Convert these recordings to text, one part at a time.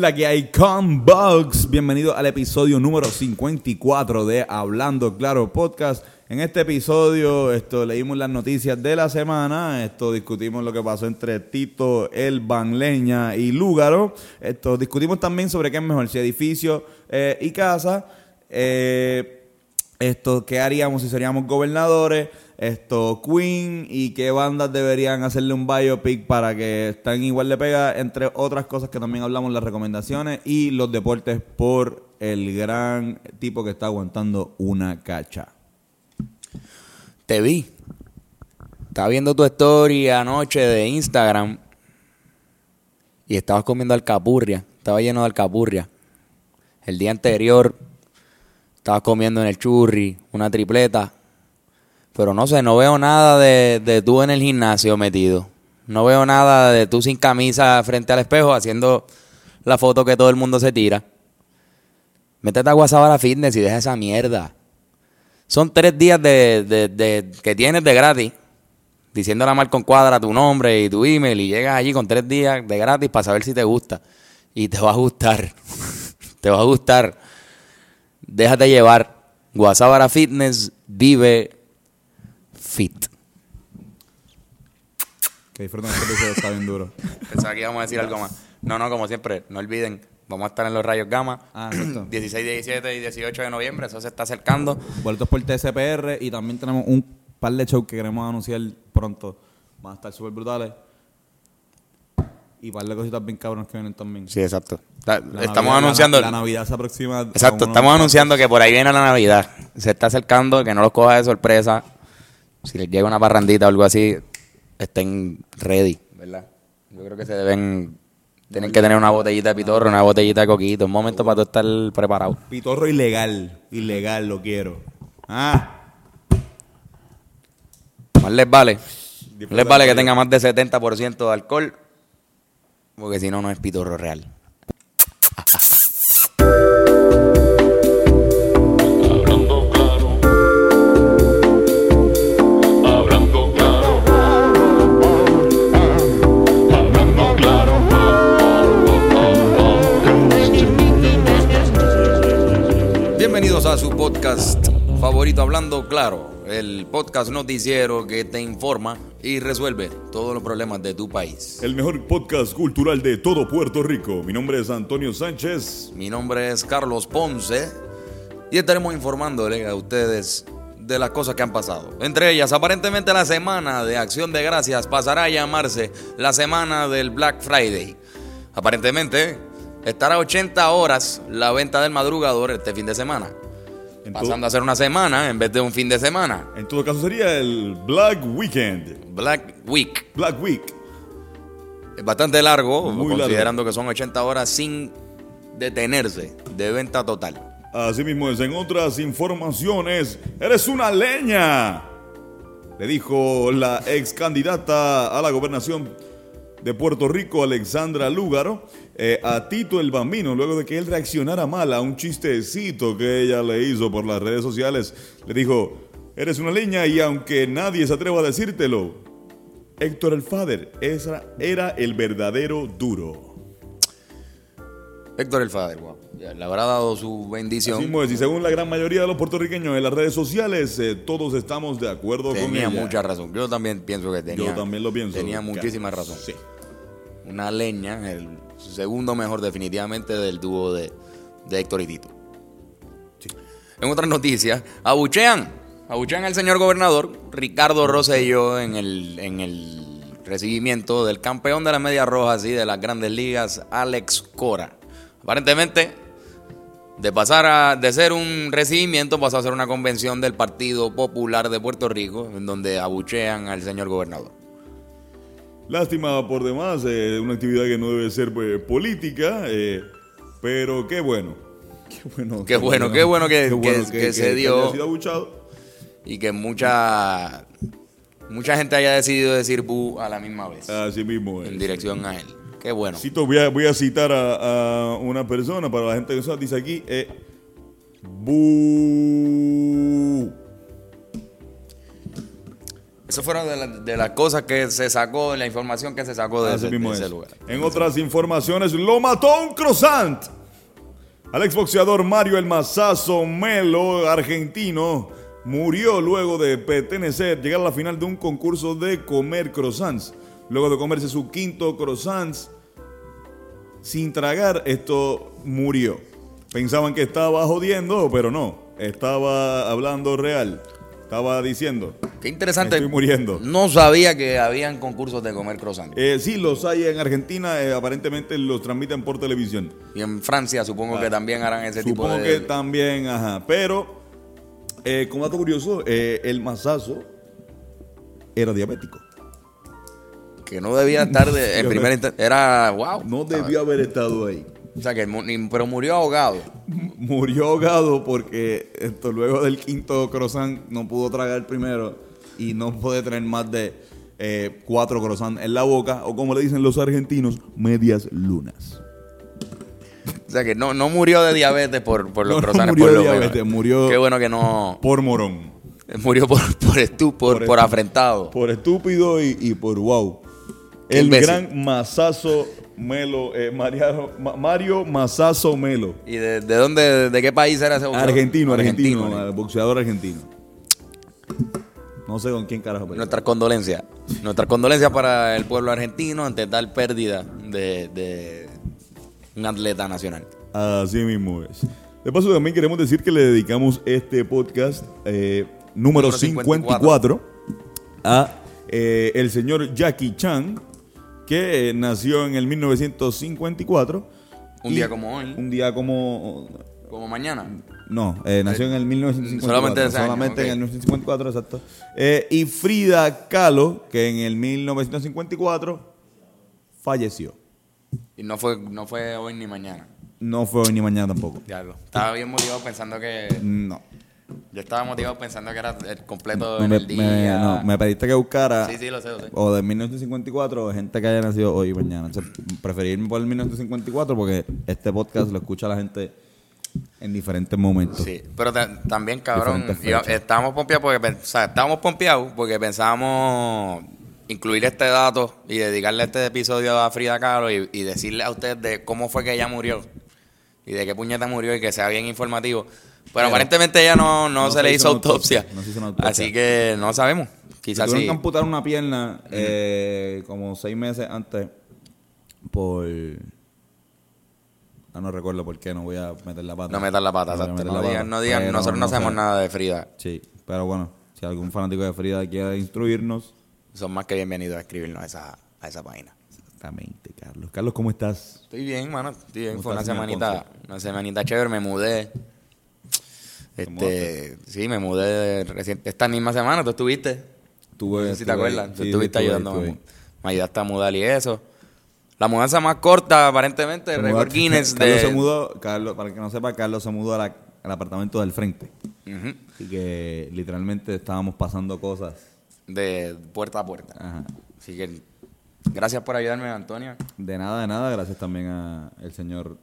La que hay con Bugs. Bienvenido al episodio número 54 de Hablando Claro Podcast. En este episodio esto, leímos las noticias de la semana, esto discutimos lo que pasó entre Tito, El Banleña y Lúgaro. Esto discutimos también sobre qué es mejor, si edificio eh, y casa. Eh, esto, qué haríamos si seríamos gobernadores esto Queen y qué bandas deberían hacerle un biopic para que estén igual de pega, entre otras cosas que también hablamos las recomendaciones y los deportes por el gran tipo que está aguantando una cacha. Te vi. Estaba viendo tu story anoche de Instagram y estabas comiendo alcapurria. Estaba lleno de alcapurria. El día anterior estabas comiendo en el churri una tripleta pero no sé, no veo nada de, de tú en el gimnasio metido. No veo nada de tú sin camisa frente al espejo haciendo la foto que todo el mundo se tira. Métete a Guasabara Fitness y deja esa mierda. Son tres días de, de, que tienes de gratis. Diciendo la con cuadra tu nombre y tu email y llegas allí con tres días de gratis para saber si te gusta. Y te va a gustar. te va a gustar. Déjate llevar. Guasabara Fitness vive fit. Que disfruten este episodio, está bien duro. Pensaba que íbamos a decir algo más. No, no, como siempre, no olviden, vamos a estar en los rayos gamma. Ah, 16, 17 y 18 de noviembre, eso se está acercando. Vueltos por TSPR y también tenemos un par de shows que queremos anunciar pronto. Van a estar súper brutales. Y par de cositas bien cabronas que vienen también. Sí, exacto. estamos anunciando. La, Navidad se aproxima. Exacto, estamos anunciando que por ahí viene la Navidad. Se está acercando, que no los coja de sorpresa si les llega una parrandita o algo así, estén ready, ¿verdad? Yo creo que se deben tienen que tener una botellita de pitorro, una botellita de coquito, un momento para tú estar preparado. Pitorro ilegal, ilegal lo quiero. Ah. Más les vale. Les vale que tenga más de 70% de alcohol, porque si no, no es pitorro real. a su podcast favorito Hablando Claro, el podcast noticiero que te informa y resuelve todos los problemas de tu país. El mejor podcast cultural de todo Puerto Rico. Mi nombre es Antonio Sánchez. Mi nombre es Carlos Ponce y estaremos informándole a ustedes de las cosas que han pasado. Entre ellas, aparentemente la semana de Acción de Gracias pasará a llamarse la semana del Black Friday. Aparentemente, estará 80 horas la venta del madrugador este fin de semana pasando a ser una semana en vez de un fin de semana. En todo caso sería el Black Weekend. Black Week. Black Week. Es bastante largo, considerando que son 80 horas sin detenerse de venta total. Así mismo es, en otras informaciones, eres una leña. Le dijo la ex candidata a la gobernación de Puerto Rico, Alexandra Lúgaro, eh, a Tito el Bambino, luego de que él reaccionara mal a un chistecito que ella le hizo por las redes sociales. Le dijo, eres una leña y aunque nadie se atreva a decírtelo, Héctor el Fader era el verdadero duro. Héctor el Fader, wow. le habrá dado su bendición. y según la gran mayoría de los puertorriqueños en las redes sociales, eh, todos estamos de acuerdo con ella. Tenía mucha razón. Yo también pienso que tenía. Yo también lo pienso. Tenía muchísima razón. Sí. Una leña, el segundo mejor definitivamente del dúo de, Héctor y Tito. En otras noticias, abuchean, abuchean al señor gobernador Ricardo Rosselló en el, en el recibimiento del campeón de las medias rojas y de las grandes ligas, Alex Cora. Aparentemente, de pasar a, de ser un recibimiento, pasó a ser una convención del Partido Popular de Puerto Rico, en donde abuchean al señor gobernador. Lástima por demás, eh, una actividad que no debe ser pues, política, eh, pero qué bueno. Qué bueno, qué bueno, qué bueno que, se dio. Y que mucha, mucha gente haya decidido decir bu a la misma vez. Así mismo En dirección a él. Qué bueno. voy, a, voy a citar a, una persona para la gente que dice aquí. Eh, bu Eso fueron de, la- de las cosas que se sacó, la información que se sacó de, Así ese, mismo de ese lugar. En otras informaciones, lo mató un croissant. Al exboxeador Mario El Mazazo Melo, argentino, murió luego de pertenecer, llegar a la final de un concurso de comer croissants. Luego de comerse su quinto croissant, sin tragar, esto murió. Pensaban que estaba jodiendo, pero no. Estaba hablando real. Estaba diciendo, Qué interesante. Estoy muriendo. No sabía que habían concursos de comer croissant. eh, sí, los hay en Argentina, eh, aparentemente los transmiten por televisión. Y en Francia supongo que también harán ese tipo Supongo de... que también, ajá. Pero, eh, como dato curioso, eh, el mazazo era diabético. Que no debía estar de, en Sí, primer instante. Era, wow. No debió haber estado ahí. O sea, que pero murió ahogado. Murió ahogado porque esto, luego del quinto croissant no pudo tragar el primero y no puede tener más de eh, cuatro croissants en la boca o como le dicen los argentinos, medias lunas. O sea, que no, no murió de diabetes por, por los No, no croissants. murió por de lo menos. diabetes, murió- Qué bueno que no... Por morón. Murió por, por, por, Por afrentado. Por estúpido y, y por wow. El gran Mazazo Melo, eh, Mariano- Mario Mazazo Melo. ¿Y de, de dónde, de qué país era ese boxeador? Argentino, argentino, ¿no? eh, boxeador argentino. No sé con quién carajo. pero- Nuestras condolencias. Nuestras condolencias para el pueblo argentino ante tal pérdida de, de un atleta nacional. Así mismo es. De paso, también queremos decir que le dedicamos este podcast eh, número, Número 54, a eh, el señor Jackie Chan, que eh, nació en el 1954. Un y día como hoy. Un día como... Como mañana. No, eh, nació en el 1954. Solamente ese año, solamente ok. en el 1954, exacto. Eh, y Frida Kahlo, que en el 1954 falleció. Y no fue, no fue hoy ni mañana. No fue hoy ni mañana tampoco. Diablo. Estaba bien motivado pensando que. No. Yo estaba motivado pensando que era el completo No, en me, el día. me- no, me pediste que buscara Sí, sí, lo sé, lo sé. o de 1954 o gente que haya nacido hoy y mañana. Entonces, preferí irme por el 1954 porque este podcast lo escucha la gente en diferentes momentos. Sí, pero ta- también, cabrón, fechas. estábamos pompeados porque, o sea, estábamos pompeados porque pensábamos incluir este dato y dedicarle este episodio a Frida Kahlo y, y decirle a ustedes de cómo fue que ella murió y de qué puñeta murió y que sea bien informativo. Pero, Pero aparentemente ella no, no, no se, se le hizo autopsia, autopsia. no se hizo una autopsia. Así que no sabemos. Quizás sí. que amputar una pierna eh, como seis meses antes por... Ah, no recuerdo por qué, no voy a meter la pata. No metan la pata, exacto. meter No digan, pata. no digan, Pero nosotros no, sabemos nada de Frida. Sí, pero bueno, si algún fanático de Frida quiere instruirnos... Son más que bienvenidos a escribirnos a esa, a esa página. Exactamente, Carlos. Carlos, ¿cómo estás? Estoy bien, mano. Estoy bien. ¿Cómo Fue una semanita, una semanita chévere. Me mudé. Este, sí, me mudé recién, esta misma semana. Tú estuviste. Tuve, no sé si te acuerdas. Tú estuviste estuve, ayudándome. estuve. Me ayudaste a mudar y eso. La mudanza más corta, aparentemente, récord Guinness Carlos de. se mudó, Carlos, para que no sepa, Carlos se mudó a la- al apartamento del frente. Ujú. Así que literalmente estábamos pasando cosas. de puerta a puerta. Ajá. Así que gracias por ayudarme, Antonio. De nada, de nada, gracias también al señor.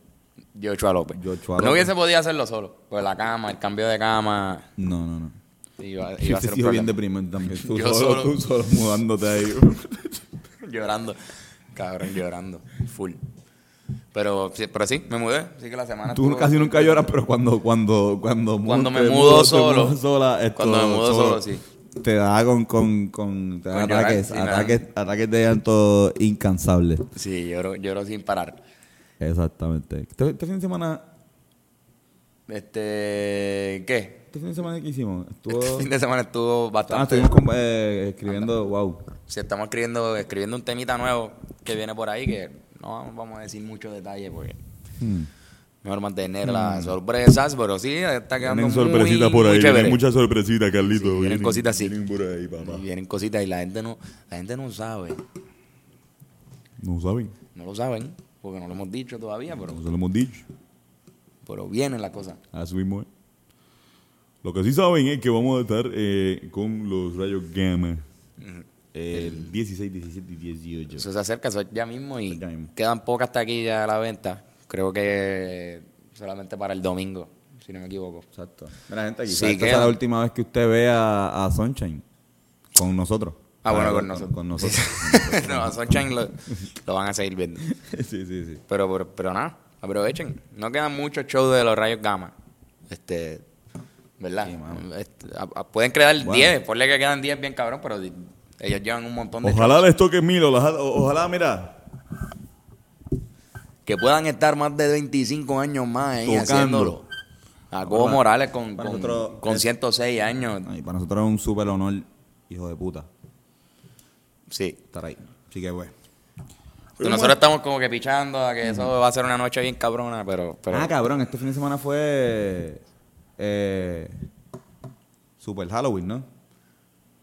Joshua López. Joshua No López. hubiese podido hacerlo solo. Pues la cama, el cambio de cama. No, no, no. Iba, iba a ser un bien deprimente también. Tú Yo solo, solo. tú solo mudándote ahí. llorando. Cabrón, llorando. Full. Pero, sí, pero sí, me mudé. Así que la semana. Tú estuvo- casi nunca lloras, pero cuando cuando cuando, Cuando me mudo solo. mudas sola, esto, Cuando me mudo solo, sí. Te da con, con, con, te da Con llorar, ataques, nada. ataques, ataques de llanto incansables. Sí, lloro, lloro sin parar. Exactamente. Este, este fin de semana, Este. ¿Qué? este fin de semana que hicimos, estuvo, Este fin de semana estuvo ah, bastante. estuvimos con- eh, escribiendo, wow. Sí, estamos escribiendo, escribiendo un temita nuevo que viene por ahí que no vamos- vamos a decir muchos detalles porque Hmm. Mejor mantener las sorpresas, pero sí, está quedando Vienen muy, sorpresitas por ahí, vienen muchas sorpresitas, Carlito. Sí, vienen cositas así. Vienen por ahí, papá. Vienen cositas y la gente no, la gente no sabe, No saben, no lo saben, porque no lo hemos dicho todavía, pero, no se lo hemos dicho. pero vienen las cosas. Así mismo es. Lo que sí saben es que vamos a estar eh, con los rayos gamma el 16, 17 y 18. Eso se acerca, eso ya mismo y Ya mismo. quedan pocas taquillas a la venta. Creo que solamente para el domingo, si no me equivoco. Exacto. Mira, gente, Sí, quizás esta sea la última vez que usted vea a Sunshine. con nosotros. Ah, bueno, con nosotros. Con nosotros. no, Sunshine lo, lo van a seguir viendo. sí, sí, sí. Pero, pero, pero nada, aprovechen. No quedan muchos shows de los rayos gamma. Este, ¿verdad? Sí. Este, a- a- pueden crear Bueno. 10, ponle que quedan 10 bien cabrón, pero ellos llevan un montón de Ojalá shows. les toque mil, ojalá, ojalá, mira, Que puedan estar más de 25 años más ahí Tocando. haciéndolo. A Cobo Para- Morales con, con, nosotros con es- 106 años. ay, para nosotros es un súper honor, hijo de puta, Sí. estar ahí. Así que, pues. Nosotros estamos como que pichando a que eso va a ser una noche bien cabrona, pero... pero Ah, cabrón, este fin de semana fue. Eh, Super Halloween, ¿no?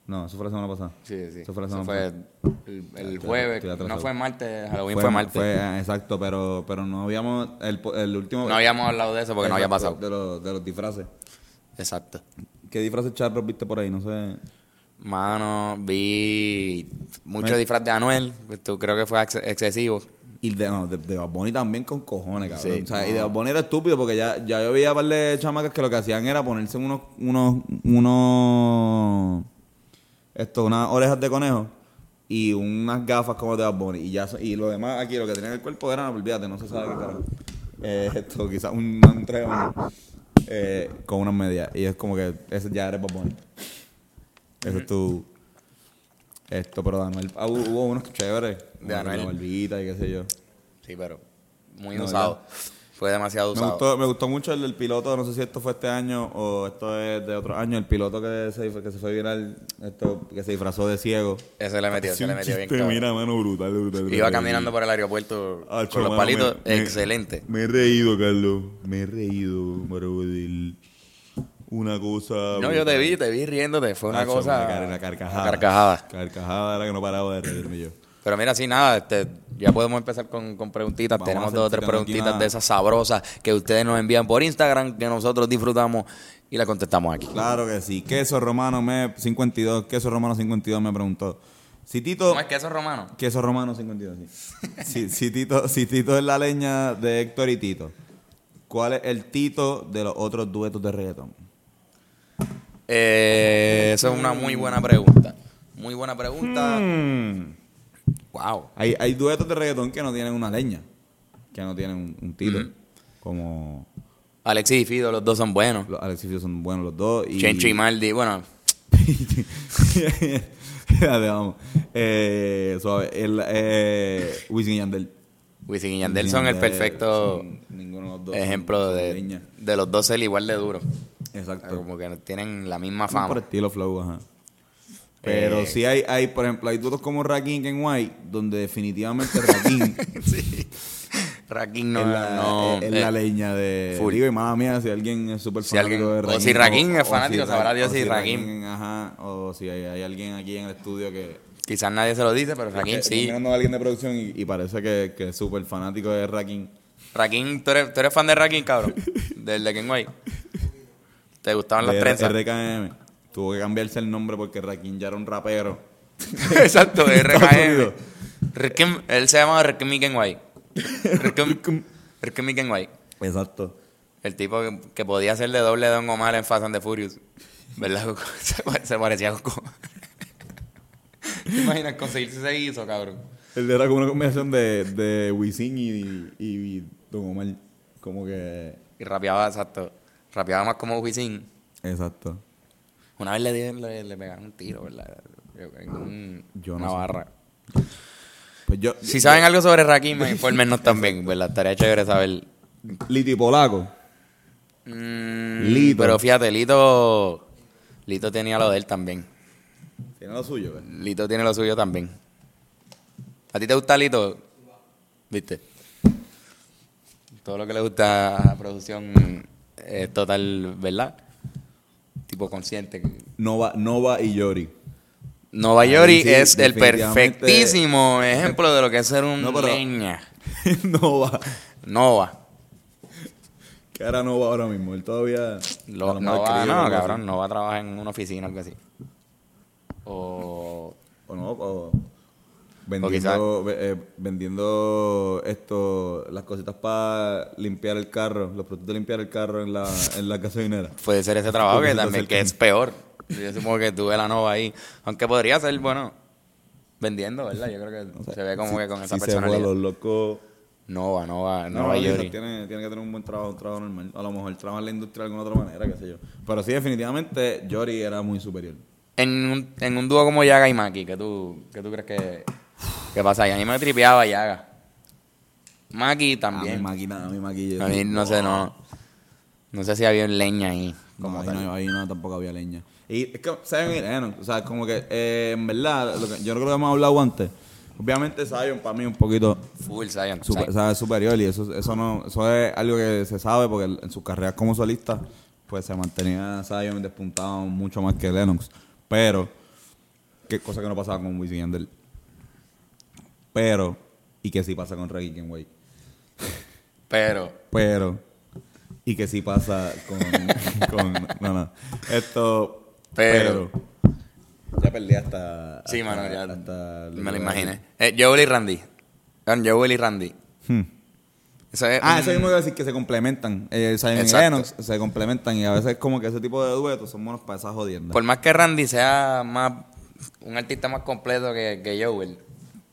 No, eso fue la semana pasada. Sí, sí. Eso fue la semana fue pasada. el, el jueves. No fue martes, Halloween fue, martes. fue, ah, exacto, pero, pero no habíamos. El, el último. no habíamos hablado de eso porque no había pasado. De los, de los disfraces. Exacto. ¿Qué disfraces charros viste por ahí? No sé. Mano, vi mucho Me- disfraz de Anuel. pues, tú creo que fue ex- excesivo. Y de, no, de, de Bad Bunny también con cojones, cabrón. Sí, o sea, no. y de Bad Bunny era estúpido porque ya, ya yo veía un par de chamacas que lo que hacían era ponerse unos, unos, unos, esto, unas orejas de conejo y unas gafas como de Bad Bunny. Y ya, y lo demás aquí, lo que tenía en el cuerpo era, olvídate, no se sabe qué carajo. Eh, esto, quizás un, un eh, con unas medias. Y es como que ese ya eres Bad Bunny. Eso es tu... Esto, pero de Anuel, ah, hubo, hubo unos chéveres. como Anuel. La barbita y qué sé yo. Sí, pero muy No, usado. Fue demasiado Me usado. gustó, me gustó mucho el del piloto, no sé si esto fue este año o esto es de otro año, el piloto que se, que se fue viral, esto, que se disfrazó de ciego. Ese le metió, se le metió bien chiste, cabrón. mira, mano, brutal, brutal, brutal. Iba caminando por el aeropuerto Ah, con los mano, palitos. me- me- Excelente. Me he reído, Carlos, me he reído. Una cosa... No, yo te vi, te vi riéndote. Fue una Acho, cosa... Una, car- una carcajada. una carcajada. Carcajada era que no paraba de reírme yo. Pero mira, sí, nada, este, ya podemos empezar con, con preguntitas. Vamos Tenemos dos o tres preguntitas una- de esas sabrosas que ustedes nos envían por Instagram, que nosotros disfrutamos y la contestamos aquí. Claro que sí. Queso Romano me 52, Queso Romano 52 me preguntó. Si Tito... ¿Cómo es queso romano? Queso romano 52, sí. si, si Tito, si Tito es la leña de Héctor y Tito, ¿cuál es el Tito de los otros duetos de reggaetón? Eh, esa es una muy buena pregunta. Muy buena pregunta. Mm. Wow. Hay, hay duetos de reggaetón que no tienen una leña, que no tienen un, un Tito. Como Alexis y Fido, los dos son buenos. los Alex y Fio son buenos los dos. Y... Chencho y Maldi, bueno, Dale, vamos. Eh, suave. El, eh, Wisin y Yandel. Wisin y Yandel son el perfecto son- dos ejemplo de, leña. de los dos ser igual de duro. Exacto. Como que tienen la misma Por fama. estilo flow, ajá. Pero Eh. sí hay, hay, por ejemplo, hay duetos como Rakim y Ken White, donde definitivamente Rakim sí. Rakim no, es, la, no, es- es eh, la leña de... full. Digo, y mala mía, si alguien es súper Si fanático alguien- de o si Rakim es fanático, si sabrá Dios si Rakim- Ajá, o si hay, hay alguien aquí en el estudio que... Quizás nadie se lo dice, pero Rakim sí. mirando a alguien de producción y, y parece que, que es súper fanático de Rakim. Rakim, ¿tú eres, tú eres fan de Rakim, cabrón? Del de Ken White. ¿Te gustaban las de trenzas? RKM. Tuvo que cambiarse el nombre porque Rakim ya era un rapero. Exacto, RKM. Rakim, él se llama Rakim y Ken White. Rakim, Rakim y Ken White. Exacto. El tipo que, que podía ser de doble Don Omar en Fast and the Furious. ¿Verdad? Se, se parecía a Goku. ¿Te imaginas conseguirse ese guiso, cabrón? Él era como una combinación de, de Wisin y, y, Don Omar. Como que... Y rapeaba, exacto. Rapeaba más como Wisin. Exacto. Una vez le, di- le, le pegaron un tiro, ¿verdad? En un- Yo no una sé. barra. Pues yo... Si saben algo sobre Rakim, infórmenos también, ¿verdad? Estaría chévere saber. Liti Polaco. Mm, Lito. Pero fíjate, Lito. Lito tenía lo de él también. Tiene lo suyo, ¿ves? Lito tiene lo suyo también. ¿A ti te gusta Lito? ¿Viste? Todo lo que le gusta a la producción es total, ¿verdad? Tipo consciente. Nova, Nova y Yori. Nova Yori sí, es el perfectísimo ejemplo de lo que es ser un No, pero- leña. Nova. Nova. Que era Nova ahora mismo. Él todavía... Lo- Nova, no, cabrón, Nova trabaja en una oficina o algo así. O O no, o... Vendiendo, ve- eh, vendiendo esto, las cositas para limpiar el carro, los productos de limpiar el carro en la, en la gasolinera. puede ser ese trabajo que también que es peor. Yo supongo que tuve la nova ahí. Aunque podría ser, bueno, vendiendo, ¿verdad? Yo creo que se ve como que con esa Si se los locos. Nova, Nova, No, Nova Yori. tiene, tiene que tener un buen trabajo, un trabajo normal. A lo mejor trabaja en la industria de alguna otra manera, qué sé yo. Pero sí, definitivamente, Yori era muy superior. En un, en un dúo como Yaga y Maki, ¿qué tú, qué tú crees que, que pasa ahí? A mí me tripeaba Yaga. Maki A mi también. máquina, a mi máquina. A mí no sé, no. No sé si había leña ahí. Como Como ahí, no, ahí no tampoco había leña. Y es que, ¿saben? Lennox, o sea, como que, eh, en verdad, lo que, yo no creo que hemos hablado antes. Obviamente, Zion para mí un poquito Full Zion. super- Zion. sabe, superior y eso, eso, no, eso es algo que se sabe porque en su carrera como solista, pues se mantenía Zion despuntado mucho más que Lennox. Pero, qué cosa que no pasaba con Wisin y Yandel. Pero, y que sí pasa con Reggie Kenway. Pero, Pero, y que sí pasa con. con no, no. Esto. Pero. ya perdí hasta. sí, hasta- mano, ya hasta- me lo imaginé. Eh, Joel y Randy. Joel y Randy. Hmm. Eso es Ah, un- eso mismo iba a decir que se complementan. Eh, Zion y. Lennox se complementan y a veces como que ese tipo de duetos son buenos para esas jodiendas. Por más que Randy sea más un artista más completo que, que Joel.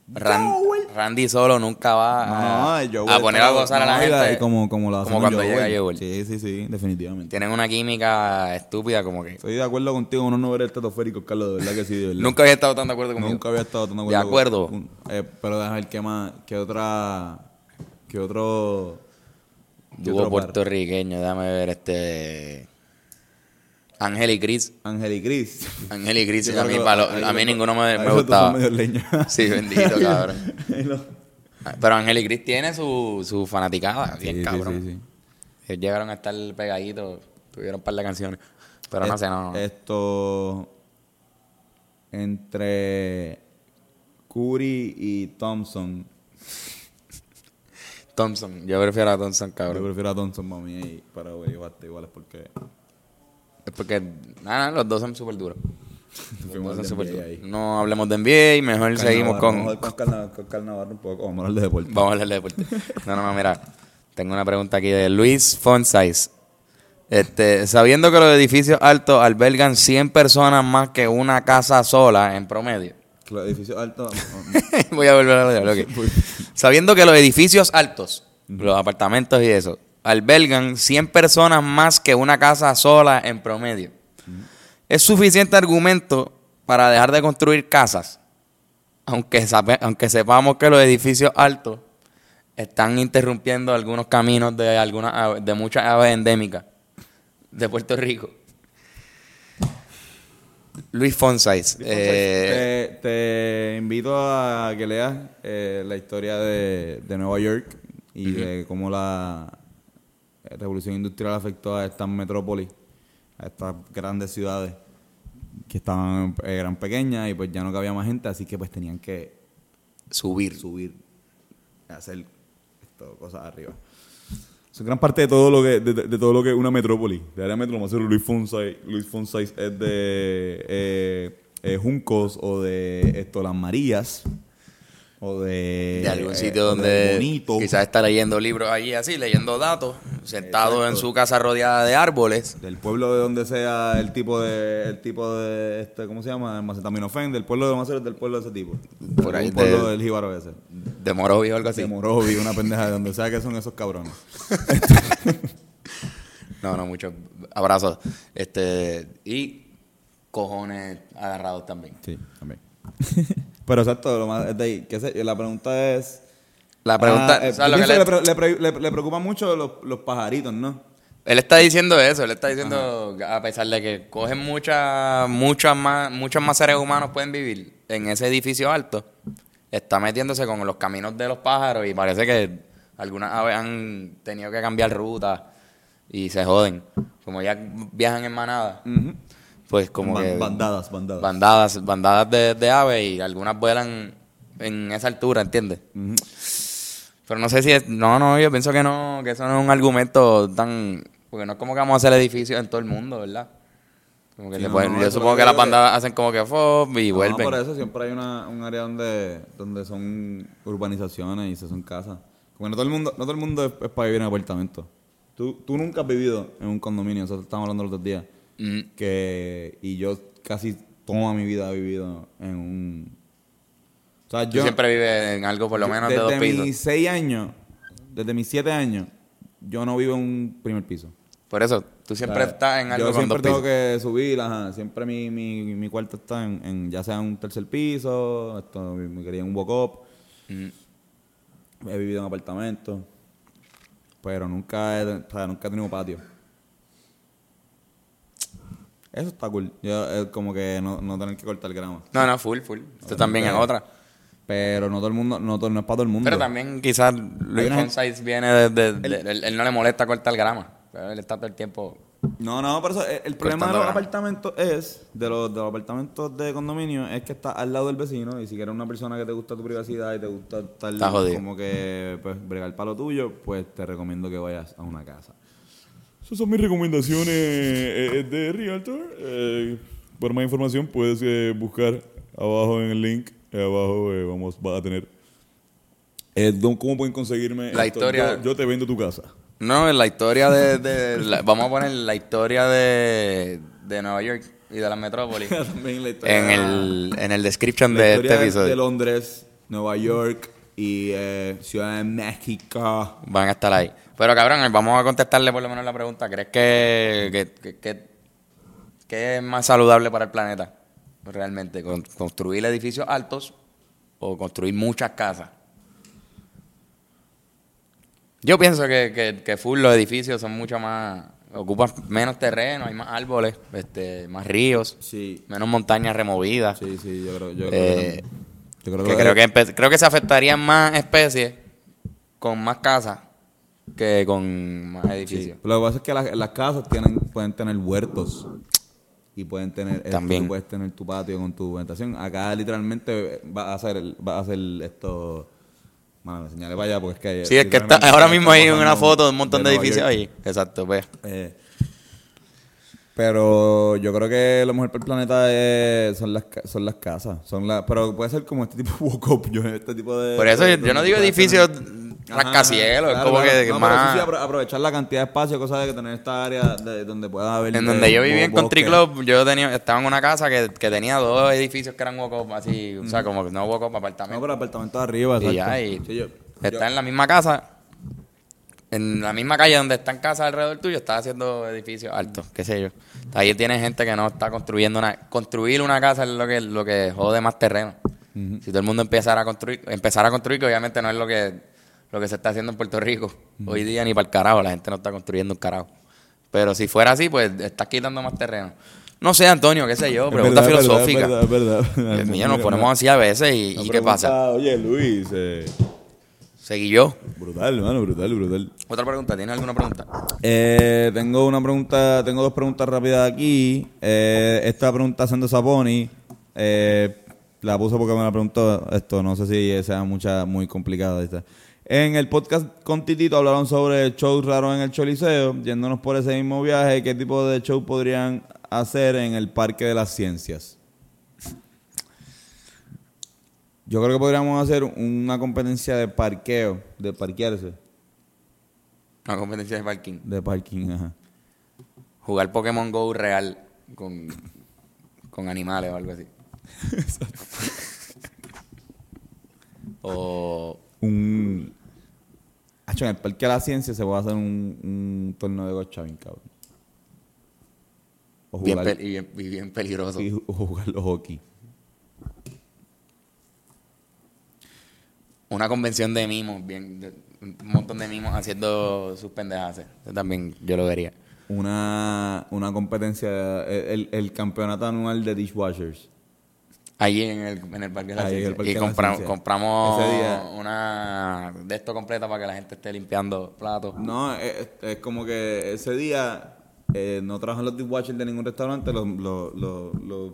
Ran- Randy solo nunca va a, Joel poner a gozar a la gente. como, como lo como hacen cuando con llega Joel. Sí, sí, sí, definitivamente. Tienen una química estúpida como que... Estoy de acuerdo contigo, uno no ver el tetosférico, Carlos, de verdad que sí, de verdad. Nunca había estado tan de acuerdo conmigo. Nunca había estado tan De acuerdo. con- eh, pero déjame ver qué más, qué otra, qué otro... Dúo puertorriqueño, déjame ver este... Ángel y Cris. Ángel y Cris. Ángel y Cris, Yo a mí, ahí a mí ninguno me, gustaba. Sí, bendito, cabrón. Pero Ángel y Cris tiene su, su fanaticada, bien Sí, cabrón. sí, sí. Ellos llegaron a estar pegaditos, tuvieron un par de canciones. Pero no Es- sé, no. no. Esto entre Curry y Thompson. Thompson, yo prefiero a Thompson, Yo cabrón. prefiero a Thompson para pero güey, basta igual es porque porque, nada, los dos son súper duros. Ahí. No hablemos de NBA, mejor seguimos con... Vamos con un poco, vamos a hablar de deporte. Vamos a hablar de deporte. No, no, no, mira. Tengo una pregunta aquí de Luis Fonsais. Este, sabiendo que los edificios altos albergan 100 personas más que una casa sola en promedio. Los edificios altos. Voy a volver a hablar, ok. Sabiendo que los edificios altos, los apartamentos y eso, albergan 100 personas más que una casa sola en promedio. Es suficiente argumento para dejar de construir casas, aunque, sabe- aunque sepamos que los edificios altos están interrumpiendo algunos caminos de, algunas de muchas aves endémicas de Puerto Rico. Luis Fonsais. eh, te, te invito a que leas eh, la historia de, de Nueva York y de cómo la revolución industrial afectó a estas metrópolis, a estas grandes ciudades que estaban eh, eran pequeñas y pues ya no cabía más gente, así que pues tenían que subir. subir, hacer esto, cosas arriba. Es gran parte de todo lo que de, todo lo que es una metrópoli. De área metro, más Luis Fonsais, Luis Fonsais es de eh, eh, Juncos o de esto las Marías o de de algún eh, sitio donde Bonito. quizás está leyendo libros allí así, leyendo datos, sentado en su casa rodeada de árboles. del pueblo de donde sea el tipo de el tipo de este ¿cómo se llama? El Macetaminofen, del pueblo de Macero, del pueblo de ese tipo. Por ahí un pueblo de- del Jíbaro ese. De Morovia o algo así. De Morovi, una pendeja de donde sea que son esos cabrones. No, no, muchos abrazos. Este, y cojones agarrados también. Sí, también. Pero exacto, lo más es de ahí. ¿Qué sé? La pregunta es. La pregunta, Ah, eh, ¿sabes yo lo que pienso le- le, pre- le pre- le- le preocupan mucho los, los pajaritos, ¿no? Él está diciendo eso, él está diciendo, a pesar de que cogen muchas, muchas más, muchos más seres humanos pueden vivir en ese edificio alto, está metiéndose con los caminos de los pájaros y parece que algunas aves han tenido que cambiar ruta y se joden. Como ya viajan en manada, pues como Ban- que bandadas, bandadas. bandadas, bandadas de, de aves y algunas vuelan en esa altura, ¿entiendes? Ujú. Pero no sé si es... No, no, yo pienso que no, que eso no es un argumento tan... Porque no es como que vamos a hacer edificios en todo el mundo, ¿verdad? Como que Sí, no, no, yo supongo que las que bandas hacen como que FOB y No, vuelven. por eso siempre hay una, un área donde, donde son urbanizaciones y se son casas. Porque no todo el mundo, no todo el mundo es, es para vivir en apartamentos. Tú, tú nunca has vivido en un condominio, eso estamos hablando los otros días. Mm. que y yo casi toda mi vida he vivido en un o sea, Tú yo siempre vives en algo por lo menos de dos desde pisos. mis seis años desde mis siete años yo no vivo en un primer piso Por eso, tú siempre O sea, estás en algo yo con siempre dos tengo pisos. que subir ajá, siempre mi, mi, mi cuarto está en, en ya sea en un tercer piso esto me quería en un walk-up Mm. he vivido en apartamentos pero nunca he, o sea, nunca he tenido patio eso está cool yo, como que no, no tener que cortar grama No, no, full, full. Esto también es otra. pero no todo el mundo no, todo- no es para todo el mundo Pero también quizás Luis Fonsaitz viene de... de- de- él, él no le molesta cortar grama. Pero él está todo el tiempo... No, no, pero eso, el, el problema de los grama. apartamentos es, de los, de los apartamentos de condominio, es que está al lado del vecino y si eres una persona que te gusta tu privacidad y te gusta estar como que pues, bregar para lo tuyo, pues te recomiendo que vayas a una casa. Esas son mis recomendaciones eh, de Realtor. Eh, por más información puedes eh, buscar abajo en el link. Eh, abajo eh, vamos va a tener eh, cómo pueden conseguirme La esto? historia- Yo, yo te vendo tu casa. No, en la historia de... de- la- vamos a poner la historia de, de Nueva York y de la metrópolis También la historia- en el, en el description La de este episodio. De Londres, Nueva York y eh, Ciudad de México. Van a estar ahí. Pero cabrón, vamos a contestarle por lo menos la pregunta. ¿Crees que, que, que- es más saludable para el planeta? Realmente, Con- construir edificios altos o construir muchas casas. Yo pienso que, que, que full los edificios son mucho más, ocupan menos terreno, hay más árboles, este, más ríos, Sí, menos montañas removidas. sí, sí, yo creo, yo Eh, yo creo que que, creo que empe- creo que se afectarían más especies con más casas que con más sí. edificios. Lo que pasa es que las, las casas tienen, pueden tener huertos y pueden tener, También. puedes tener tu patio con tu vegetación. Acá literalmente va a hacer, va a hacer esto. Mano, me señalé para allá porque es que. Sí, es que está, ahora mismo hay una foto de un montón de, edificios ahí. Exacto, pues. Eh, pero yo creo que lo mejor para el planeta es- son las son las casas. Son las, pero puede ser como este tipo de walk-up. Yo, este tipo de. Por eso de- yo, yo no digo edificios rascacielos, es como claro, que. No, pero más... sí, sí, apro- aprovechar la cantidad de espacio, cosas de que tener esta área de, donde pueda haber. En donde yo vivía en Country. Club, yo tenía, estaba en una casa que, que tenía dos edificios que eran walk-up, así, o sea, como que no walk-up, No, apartamentos. pero apartamento de arriba, Y exacto. ya, y Sí, yo- está en la misma casa, en la misma calle donde están casas alrededor tuyo, está haciendo edificios altos, qué sé yo. Ahí tienes gente que no está construyendo una... Construir una casa es lo que, lo que jode más terreno. Si todo el mundo empezara a construir, empezara a construir, que obviamente no es lo que, lo que se está haciendo en Puerto Rico. Hoy día ni para el carajo, la gente no está construyendo un carajo. Pero si fuera así, pues estás quitando más terreno. No sé, Antonio, qué sé yo, pregunta verdad, es verdad, filosófica. Es verdad, es verdad. Dios mío, nos ponemos así a veces y, Una ¿y qué pasa? Oye, Luis, eh, Seguí yo. brutal, hermano, brutal, brutal. Otra pregunta, ¿tienes alguna pregunta? Eh, tengo una pregunta, tengo dos preguntas rápidas aquí. Eh, esta pregunta haciendo Saponi, eh, la puse porque me la preguntó esto, no sé si sea mucha, muy complicada esta. En el podcast con Titito hablaron sobre shows raros en el Choliseo, yéndonos por ese mismo viaje, ¿qué tipo de show podrían hacer en el Parque de las Ciencias? Yo creo que podríamos hacer una competencia de parqueo, de parquearse, Una competencia de parking. de parking, ajá. Jugar Pokémon Go real con, con animales o algo así. o un. Hacho, en el Parque de la Ciencia se puede hacer un, un torneo de gocha bien cabrón. O bien, jugar, pe- y bien, y bien peligroso. y o jugar los hockey. Una convención de mimos, bien, de- un montón de mimos haciendo sus pendejas. También yo lo vería. Una, una competencia, el, el campeonato anual de dishwashers. Allí en el, en el Parque de la Ahí Ciencia. Y la compramos Ese día- una de esto completa para que la gente esté limpiando platos. No, es, es como que ese día eh, no trabajan los dishwashers de ningún restaurante, los, los, los, los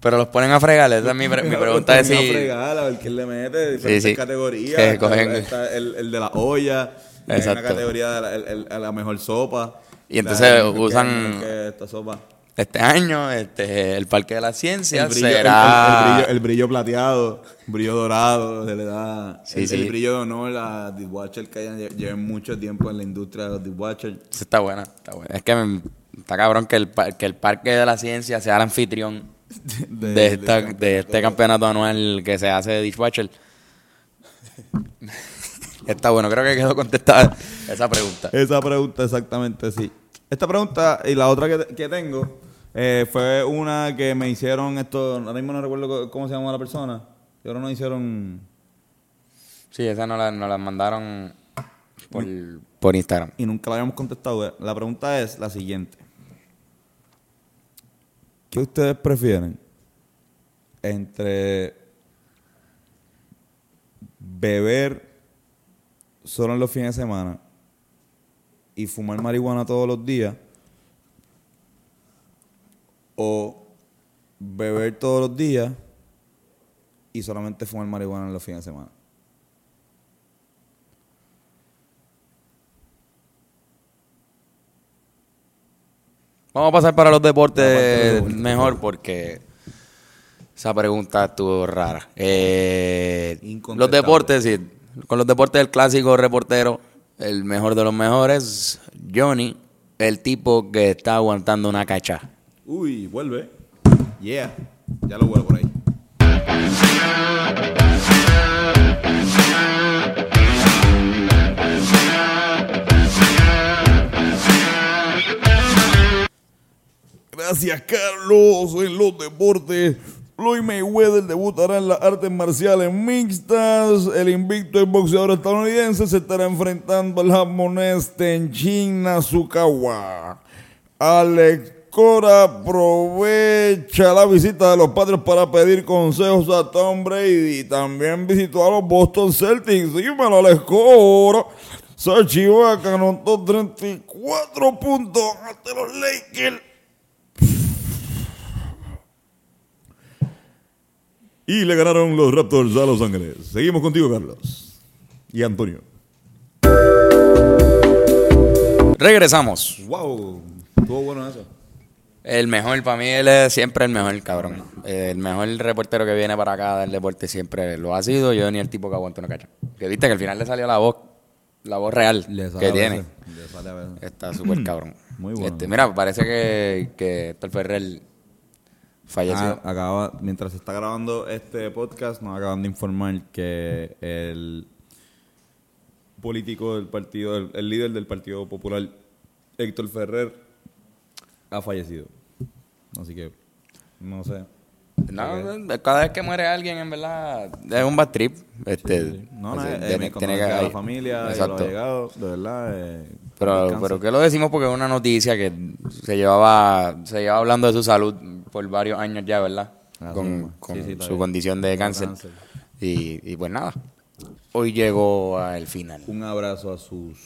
Pero los ponen a fregar. Esa es mi, pre- mi pregunta. Es Los ponen si, a fregar, a ver quién le mete, diferentes sí. categorías. Está- el, el de la olla, hay Exacto. una categoría de la, el- el- a la mejor sopa. Y entonces La- usan- que esta sopa. este año, este, el Parque de la Ciencia El brillo, será... el, el brillo, el brillo plateado, brillo dorado, se le da Sí, el, sí. el brillo de honor a dishwasher que hayan, lle- lleven mucho tiempo en la industria de los. Esa Está buena, está buena. Es que me- Está cabrón que el, que el Parque de la Ciencia sea el anfitrión de, esta- de este campeonato anual que se hace de Dishwatcher. Está bueno, creo que quedó contestada esa pregunta. Esa pregunta exactamente, sí. Esta pregunta y la otra que, que tengo eh, fue una que me hicieron esto, ahora mismo no recuerdo cómo se llama la persona, y ahora nos hicieron Sí, esa nos la, nos la mandaron por, por Instagram. y nunca la habíamos contestado. La pregunta es la siguiente. ¿Qué ustedes prefieren entre beber solo en los fines de semana y fumar marihuana todos los días o beber todos los días y solamente fumar marihuana en los fines de semana? Vamos a pasar para los deportes mejor porque esa pregunta estuvo rara. Eh, los deportes, sí. Con los deportes del clásico reportero, el mejor de los mejores, Johnny, el tipo que está aguantando una cacha. Uy, vuelve. Yeah. Ya lo vuelvo por ahí. Gracias, Carlos. En los deportes, Floyd Mayweather debutará en las artes marciales mixtas. El invicto boxeador estadounidense se estará enfrentando al japonés Tenchin Nasukawa. Alex Cora aprovecha la visita de los padres para pedir consejos a Tom Brady. También visitó a los Boston Celtics. Dímelo, Alex Cora. Sachi anotó 34 puntos ante los Lakers. Y le ganaron los Raptors a Los Ángeles. Seguimos contigo, Carlos. Y Antonio. Regresamos. Wow, estuvo bueno eso. El mejor, para mí él es siempre el mejor, cabrón. El mejor reportero que viene para acá del deporte siempre lo ha sido. Yo ni el tipo que aguanta una cacha. Que viste que al final le salió la voz, la voz real que tiene. Le sale a. Está súper cabrón. Muy bueno. Este, mira, parece que, que Héctor Ferrer falleció. Ah, acaba, mientras se está grabando este podcast, nos acaban de informar que el político del partido, el, el líder del Partido Popular, Héctor Ferrer, ha fallecido. Así que, no sé. No, cada vez que muere alguien, en verdad, es un bad trip. Este, No, no, ese- eh, tiene- mi tiene condolencia a que- la familia, y Exacto. allegados, de verdad. eh, Pero, pero que lo decimos porque es una noticia que se llevaba, se llevaba hablando de su salud por varios años ya, ¿verdad? Con Sí, su bien. condición de cáncer. cáncer. Y, y pues nada, hoy llegó al final. Un abrazo a sus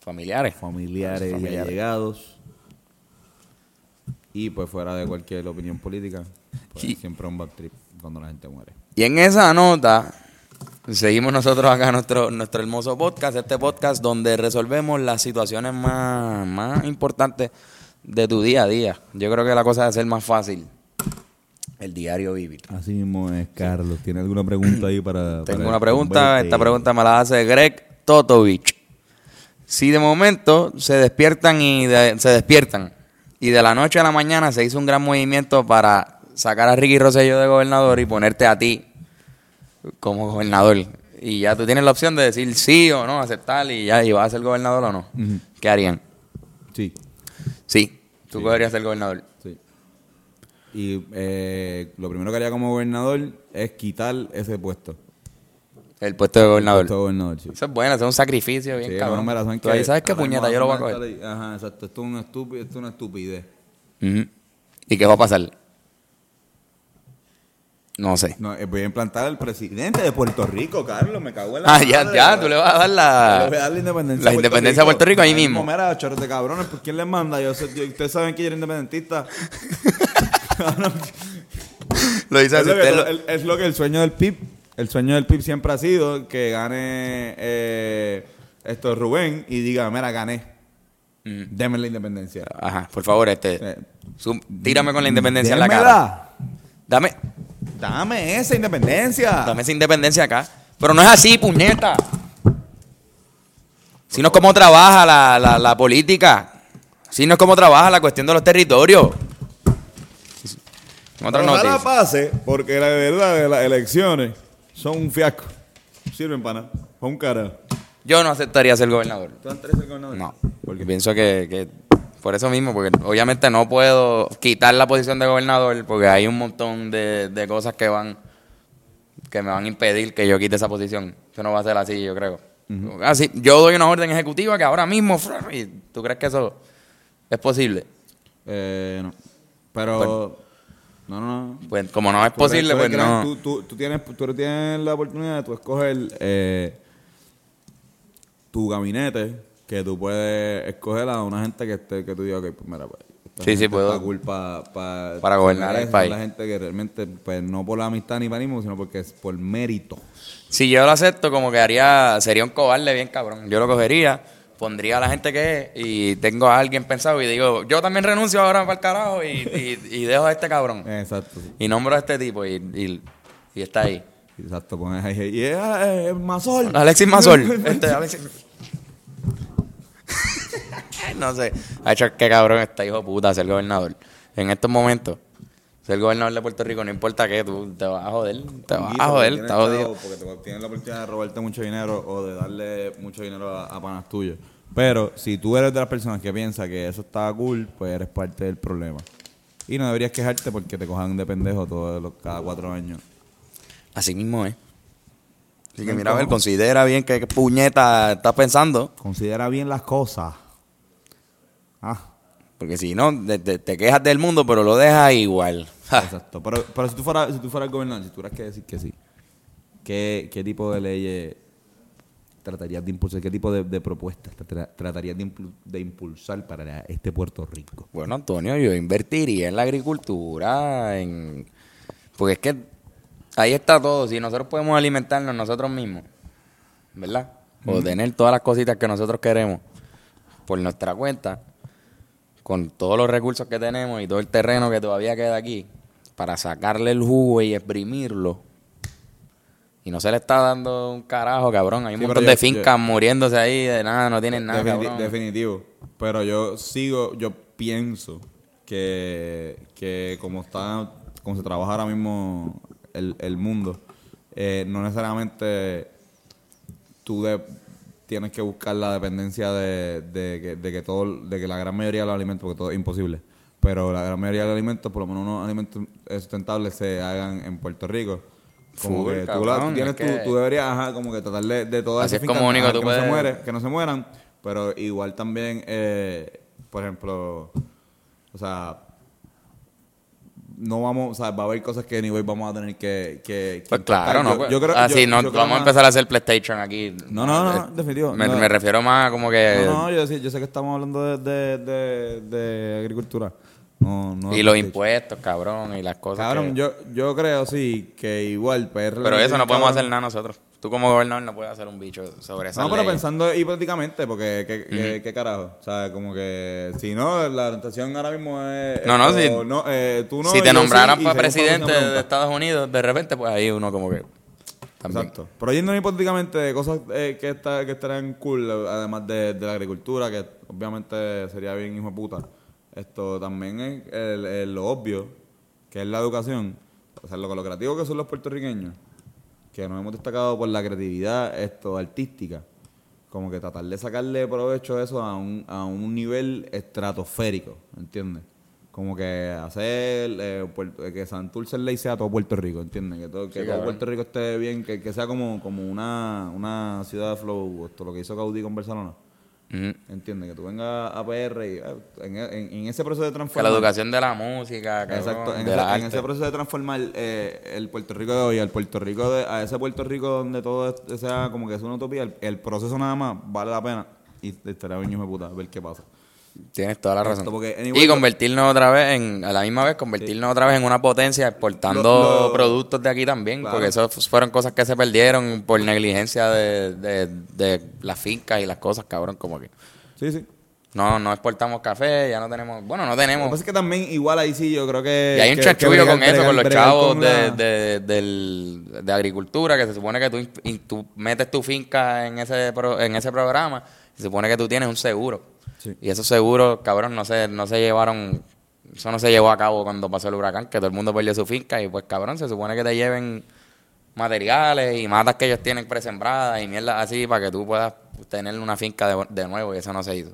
Familiares. familiares, y Familiares. allegados. Y pues fuera de cualquier opinión política, pues, Y- siempre un bad trip cuando la gente muere. Y en esa nota, seguimos nosotros acá nuestro, nuestro hermoso podcast, este podcast donde resolvemos las situaciones más, más importantes de tu día a día. Yo creo que la cosa debe ser más fácil. El diario vivir. Así mismo es, Carlos. ¿Tiene alguna pregunta ahí para...? Tengo para una pregunta, esta pregunta me la hace Greg Totovich. Si de momento se despiertan y de- se despiertan y de la noche a la mañana se hizo un gran movimiento para sacar a Ricky Rosselló de gobernador y ponerte a ti como gobernador y ya tú tienes la opción de decir sí o no, aceptar y ya y vas a ser gobernador o no. ¿qué harían? Sí, Sí, tú Sí. podrías ser gobernador. sí. Y eh, lo primero que haría como gobernador es quitar ese puesto. El puesto de gobernador. Puesto de gobernador, sí. Eso es bueno, eso es un sacrificio bien Sí, cabrón. no, mira, ¿saben Tú ahí sabes qué puñeta, yo lo voy a coger. Ajá, exacto. Esto es, un estúpido, esto es una estupidez. ¿Y qué va a pasar? No sé. No, eh, voy a implantar al presidente de Puerto Rico, Carlos. Me cago en la Ah, ya, madre, ya, tú le vas a dar Le la... voy a dar la independencia. la independencia a Puerto Rico ahí mismo. Mira, chorros de cabrones, ¿por quién les manda? Yo ustedes saben que yo era independentista. Lo dice es, así. lo que, usted lo- el- es lo que el sueño del PIB, el sueño del PIB siempre ha sido que gane eh, esto Rubén y diga, mira, gané. Mm. Deme la independencia. Ajá, por favor, este... Eh, tírame con la independencia en la cara. Dame, Dame esa independencia. dame esa independencia acá. Pero no es así, puñeta. Si no es como trabaja la, la, la política. Así no es como trabaja la cuestión de los territorios. En otras Ojalá noticias. pase, porque la verdad de las elecciones son un fiasco. Sirven para nada. Para un carajo. Yo no aceptaría ser gobernador. ¿Tú el gobernador? No, ¿Por qué? pienso que, que por eso mismo, porque obviamente no puedo quitar la posición de gobernador porque hay un montón de, de cosas que van que me van a impedir que yo quite esa posición. Eso no va a ser así, yo creo. Así, yo doy una orden ejecutiva que ahora mismo, y ¿tú crees que eso es posible? Eh, no. Pero. No, no, no. Pues como no es Tú posible, pues no. Tú, tú, tú tienes, tú tienes la oportunidad de tú escoger eh, tu gabinete, que tú puedes escoger a una gente que esté, que tú digas, ok, pues mira, pues. Sí, sí, puedo. está cool pa- pa- Para gobernar el país. La gente que realmente, pues no por la amistad ni para mismo, sino porque es por mérito. Si yo lo acepto, como que haría, sería un cobarde bien cabrón. Yo lo cogería, pondría a la gente que es y tengo a alguien pensado y digo, yo también renuncio ahora para el carajo y, y- y dejo a este cabrón. Exacto. Y nombro a este tipo y, y- y está ahí. Exacto, pones ahí. Y es. Alexis Mazol. Este, Alexis- no sé. Ha hecho que cabrón está hijo de puta ser gobernador. En estos momentos, ser gobernador de Puerto Rico, no importa qué, tú te vas a joder. Te vas a joder, está jodido. Porque te- tienes la oportunidad de robarte mucho dinero o de darle mucho dinero a, a panas tuyos. Pero si tú eres de las personas que piensa que eso está cool, pues eres parte del problema. Y no deberías quejarte porque te cojan de pendejo todos los, cada cuatro años. Así mismo es. Así que mira, a ver, considera bien qué qué puñeta estás pensando. Considera bien las cosas. Ah, Porque si no, te, te- te quejas del mundo, pero lo dejas igual. Exacto. Pero, pero si tú fueras, si tú fueras gobernador, si tuvieras que decir que sí, ¿qué, qué tipo de leyes tratarías de impulsar? ¿Qué tipo de, de propuestas tra- tratarías de, impul- de impulsar para este Puerto Rico? Bueno, Antonio, yo invertiría en la agricultura, en... Porque es que ahí está todo. Si nosotros podemos alimentarnos nosotros mismos, ¿verdad? O tener todas las cositas que nosotros queremos por nuestra cuenta, con todos los recursos que tenemos y todo el terreno que todavía queda aquí, para sacarle el jugo y exprimirlo. Y no se le está dando un carajo, cabrón. Hay un Sí, montón de yo- fincas muriéndose ahí de nada, no tienen nada, cabrón. Definitivo. Pero yo sigo, yo pienso que, que como está, como se trabaja ahora mismo el, el mundo, eh, no necesariamente tú de- tienes que buscar la dependencia de, de que, de que todo, de que la gran mayoría de los alimentos, porque todo es imposible, pero la gran mayoría de los alimentos, por lo menos unos alimentos sustentables se hagan en Puerto Rico. Como que tú, la- cabrón, tú tienes es que- tú, tú deberías, ajá, como que tratar de, de todas Así esas es como fincas, único ajá, tú que no se muere, que no se mueran, pero igual también, eh, por ejemplo, o sea, no vamos, o sea, va a haber cosas que ni hoy vamos a tener que... que, que Pues claro, no. Yo- pues, yo creo- así yo- no, creo vamos a empezar a hacer PlayStation aquí. No, no, no, Eh, definitivo, Me, no. me refiero más a como que. No, no, yo, sé- yo sé que estamos hablando de, de, de, de agricultura. No, no y los impuestos, cabrón, y las cosas. Cabrón, que- yo, yo creo, sí, que igual PR... Pero eso no podemos cabrón. hacer nada nosotros. Tú como gobernador no puedes hacer un bicho sobre esa No, pero pensando hipotéticamente, porque ¿qué, qué- qué carajo? O sea, como que si no, la orientación ahora mismo es... No, no, si- no, eh, tú no, si te nombraran sí, para presidente de. Estados Unidos, de repente, pues ahí uno como que. También. Exacto. Pero yendo hipotéticamente de cosas eh, que, está, que estarían cool, además de, de la agricultura, que obviamente sería bien hijo de puta, esto también es el- el- lo obvio, que es la educación. O sea, lo, lo creativo que son los puertorriqueños, que nos hemos destacado por la creatividad esto artística. Como que tratar de sacarle provecho a eso a un, a un nivel estratosférico, ¿entiendes? Como que hacer eh, Puerto- que Santurce ley sea todo Puerto Rico, ¿entiendes? Que todo, que Sí, todo. Puerto Rico esté bien, que, que sea como, como una, una ciudad de flow, esto lo que hizo Gaudí con Barcelona. Ujú. ¿Entiendes? Que tú vengas a PR y eh, en, en- en ese proceso de Que la transformar. educación de la música, Exacto, en, de la en ese proceso de transformar eh, el Puerto Rico de hoy al Puerto Rico de, a ese Puerto Rico donde todo sea como que es una utopía, el, el proceso nada más vale la pena y estaría bien hijo de puta, a ver qué pasa. Tienes toda la razón. Esto, porque, anyway, y convertirnos otra vez en, a la misma vez, convertirnos otra vez en una potencia exportando Lo- lo- productos de aquí también, Claro. porque eso fu- fueron cosas que se perdieron por negligencia de, de, de las fincas y las cosas, cabrón, como que Sí, sí. no, no exportamos café, ya no tenemos, bueno, no Lo que tenemos. pasa es que también igual ahí sí yo creo que... Y hay un que- bregar- con eso, bregar- con los chavos de, de, de agricultura, que se supone que tú, tú metes tu finca en ese, pro- en ese programa, se supone que tú tienes un seguro. Sí. Y esos seguros, cabrón, no se, no se llevaron, eso no se llevó a cabo cuando pasó el huracán, que todo el mundo perdió su finca y pues cabrón, se supone que te lleven materiales y matas que ellos tienen presembradas y mierda así para que tú puedas tener una finca de, de nuevo y eso no se hizo.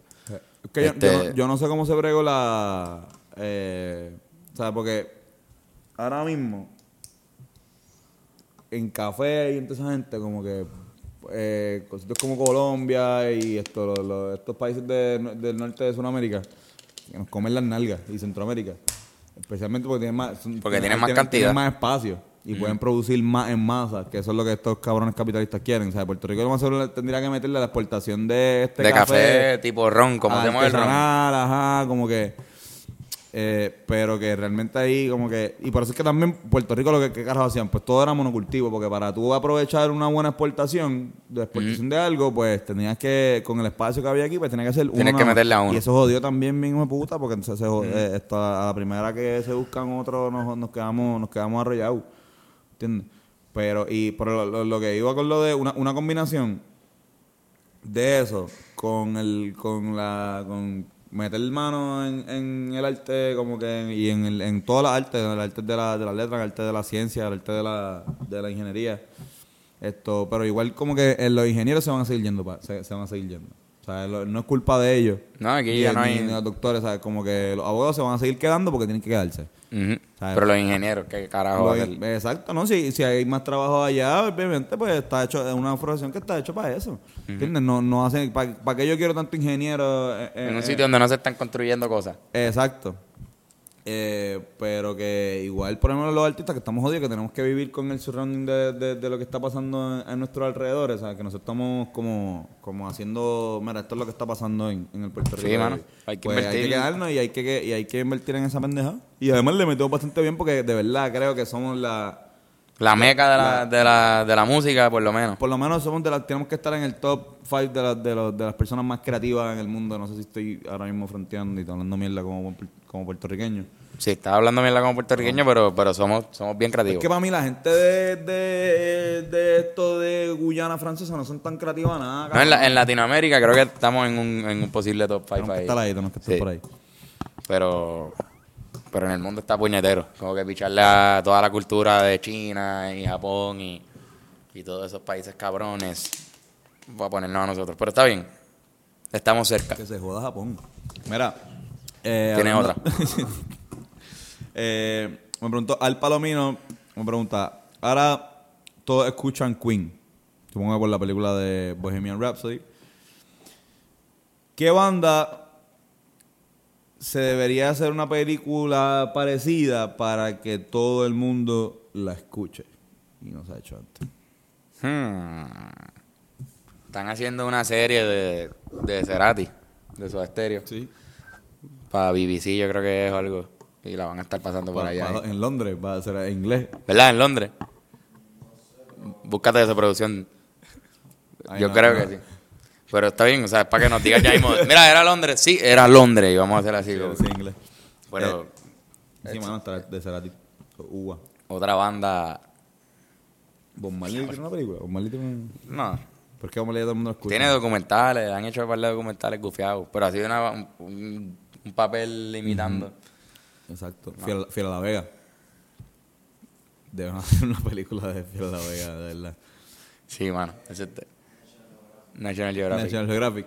Es que yo- Este- yo, no- yo no sé cómo se bregó la... Eh, o sea, porque ahora mismo en café y en toda esa gente como que eh, con sitios como Colombia y esto, lo- lo- estos países de- del norte de Sudamérica que nos comen las nalgas y Centroamérica especialmente porque tienen más son- Porque tienen más tienen- cantidad. tienen más espacio y pueden producir más en masa que eso es lo que estos cabrones capitalistas quieren o sea Puerto Rico lo más seguro tendría que meterle a la exportación de este de café, tipo ron, como hacemos el ron. ajá, como que. Eh, pero que realmente ahí, como que. Y por eso es que también Puerto Rico lo que, que carajo hacían, pues todo era monocultivo, porque para tú aprovechar una buena exportación, de exportación de algo, pues tenías que, con el espacio que había aquí, pues tenías que hacer. Tienes que nada más. meterle a uno. Y eso jodió también, de puta, porque entonces se jod- eh, a la primera que se buscan otro, nos, nos quedamos, nos quedamos arrollados. ¿Entiendes? Pero, y por lo, lo- lo que iba con lo de una, una combinación de eso con el con la con meter mano en, en el arte como que y en, el, en todas las artes en el arte de la de las letras el arte de la ciencia el arte de la de la ingeniería. Esto pero igual como que eh, los ingenieros se van a seguir yendo se van a seguir yendo o sea lo- no es culpa de ellos No, aquí ya no hay- ni los doctores ¿sabes? como que los abogados se van a seguir quedando porque tienen que quedarse. Pero los ingenieros, ¿qué carajo? Exacto, ¿no? Si, si hay más trabajo allá, obviamente, pues está hecho, es una profesión que está hecho para eso. ¿Entiendes? No, no hacen, ¿para, para qué yo quiero tanto ingeniero? eh, eh, En un eh, sitio donde no se están construyendo cosas. Exacto. Eh, pero que igual, por ejemplo, los artistas que estamos jodidos, que tenemos que vivir con el surrounding de, de, de lo que está pasando en, en nuestros alrededores, o sea, que nosotros estamos como, como haciendo, mira, esto es lo que está pasando en, en el Puerto Sí, Rico. mano. Y, Hay que pues, Hay invertir. que quedarnos y hay que, que- y hay que invertir en esa pendeja. Y además le metemos bastante bien porque de verdad creo que somos la... La meca de la, de la, de la música, por lo menos. Por lo menos somos de las, tenemos que estar en el top 5 de, las- de, los- de las personas más creativas en el mundo. No sé si estoy ahora mismo fronteando y estoy hablando mierda como, como puertorriqueño. Sí, estás hablando mierda como puertorriqueño, pero, pero somos, somos bien Es creativos. que para mí la gente de, de, de esto de Guyana francesa no son tan creativas nada. No, en, la- en Latinoamérica creo que estamos en un, en un posible top 5 Tenemos que ahí. estar ahí, tenemos que estar Sí. por ahí. Pero, pero en el mundo está puñetero. Como que picharle a toda la cultura de China y Japón y, y todos esos países cabrones. Voy a ponernos a nosotros. Pero está bien. Estamos cerca. Que se joda Japón. Mira. eh, Tiene hablando- otra. Eh, me preguntó, Al Palomino me pregunta, ahora todos escuchan Queen. Supongo que por la película de Bohemian Rhapsody. ¿Qué banda se debería hacer una película parecida para que todo el mundo la escuche? Y no se ha hecho antes. Hmm. Están haciendo una serie de, de Cerati, de su estéreo. Sí. Para BBC yo creo que es algo. Y la van a estar pasando por allá. En Londres va a ser en inglés. ¿Verdad? En Londres. Búscate esa producción. Ay, Yo no, creo no. que sí. Pero está bien, o sea, es para que nos digan ya mismo. Mira, era Londres. Sí, era Londres. Y vamos a hacer así. como- Sí, en inglés. Pero Sí, mano, está de Cerati. Uva. otra banda. Bob Marley tiene una película. Bob Marley tiene un... No. ¿Por qué Bob Marley todo el mundo escucha? Tiene documentales, han hecho un par de documentales gufiados. Pero ha sido una- un, papel imitando. Exacto. Fiel, Fiel a la Vega. Deben hacer una película de Fiel a la Vega, de verdad. Sí, mano. Ese es de- National Geographic. National Geographic.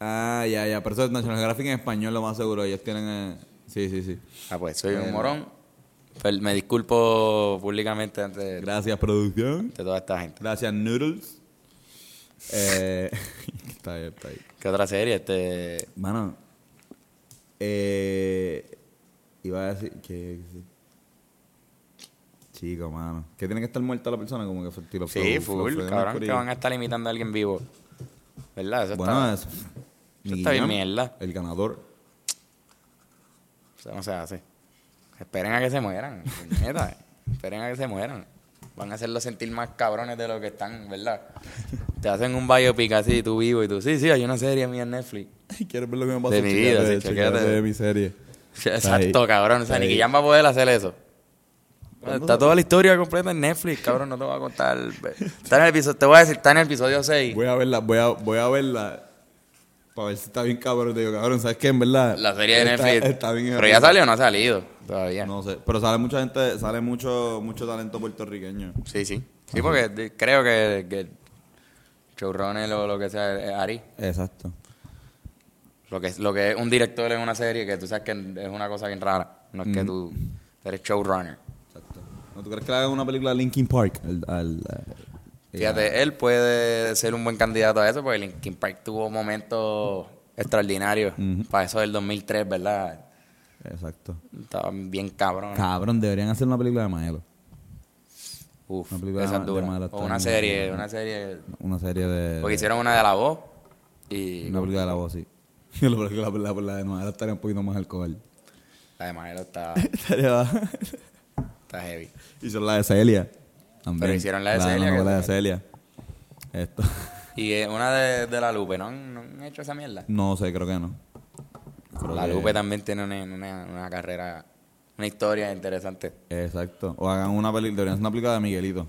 Ah, ya, ya. Pero eso es National Geographic en español, lo más seguro. Ellos tienen... eh, Sí, sí, sí. Ah, pues soy un morón. Fel- Me disculpo públicamente ante de, Gracias, producción. de toda esta gente. Gracias, Noodles. Eh, está ahí, está ahí. ¿Qué otra serie? Este. Mano, eh, iba a decir que... Chico, mano. Que tiene que estar muerta la persona como que fue Sí, full, cabrón, que van a estar imitando a alguien vivo. ¿Verdad? Eso Bueno, está, es... eso está bien mierda. El ganador. Eso no se hace. Esperen a que se mueran. puñeta. Esperen a que se mueran. Van a hacerlos sentir más cabrones de lo que están, ¿verdad? Te hacen un biopic así, tú vivo y tú, sí, sí, hay una serie mía en Netflix. ¿Quieres ver lo que me pasó? De mi vida, sí, de mi serie. Exacto, Ahí. cabrón. O sea, ni que ya va a poder hacer eso. Está toda la historia completa en Netflix, cabrón, no te voy a contar. Está en el episodio, te voy a decir, está en el episodio 6. Voy a verla, voy a, voy a verla. Para ver si está bien cabrón. Te digo, cabrón, ¿sabes qué? En verdad. La serie de está- Netflix. Está, bien. Pero ya salió o no ha salido todavía. No sé. Pero sale mucha gente, sale mucho, mucho talento puertorriqueño. Sí, sí. Sí, porque creo que, que showrunner o lo que sea es Ari. Exacto. Lo que, es- lo que es un director en una serie que tú sabes que es una cosa bien rara. No es que tú eres showrunner. ¿No tú crees que le hagan una película de Linkin Park? Al, al, eh, Fíjate, él puede ser un buen candidato a eso porque Linkin Park tuvo momentos extraordinarios para eso del 2003, ¿verdad? Exacto. Estaba bien cabrón. Cabrón, deberían hacer una película de Maelo. Uf, Una película esa de- dura. de O una serie, una serie. Una serie de. Porque hicieron una de la voz y Una película de la voz, sí. la película la, la, la de Maelo estaría un poquito más alcohol. la de Maelo está, Estaría. Está heavy. Hicieron la de Celia. También. Pero hicieron la de Celia, La que- de Celia. Esto. Y una de, de la Lupe, ¿no? han- ¿no han hecho esa mierda? No sé, creo que no. Creo La que- Lupe también tiene una, una, una carrera, una historia interesante. Exacto. O hagan una película, deberían hacer una película de Miguelito.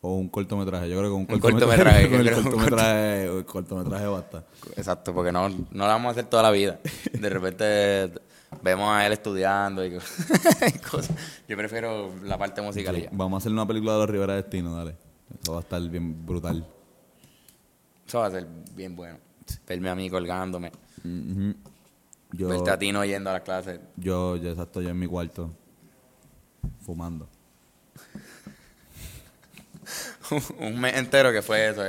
O un cortometraje. Yo creo que un Un cortometraje. cortometraje, con el cortometraje, el cortometraje basta. Exacto, porque no, no la vamos a hacer toda la vida. De repente vemos a él estudiando y cosas. Yo prefiero la parte musical ya. Vamos a hacer una película de los Rivera Destino, dale. Eso va a estar bien brutal. Eso va a ser bien bueno. Verme a mí colgándome. Yo, Verte a ti no yendo a las clases. yo, yo, exacto, yo en mi cuarto. Fumando. un mes entero que fue eso.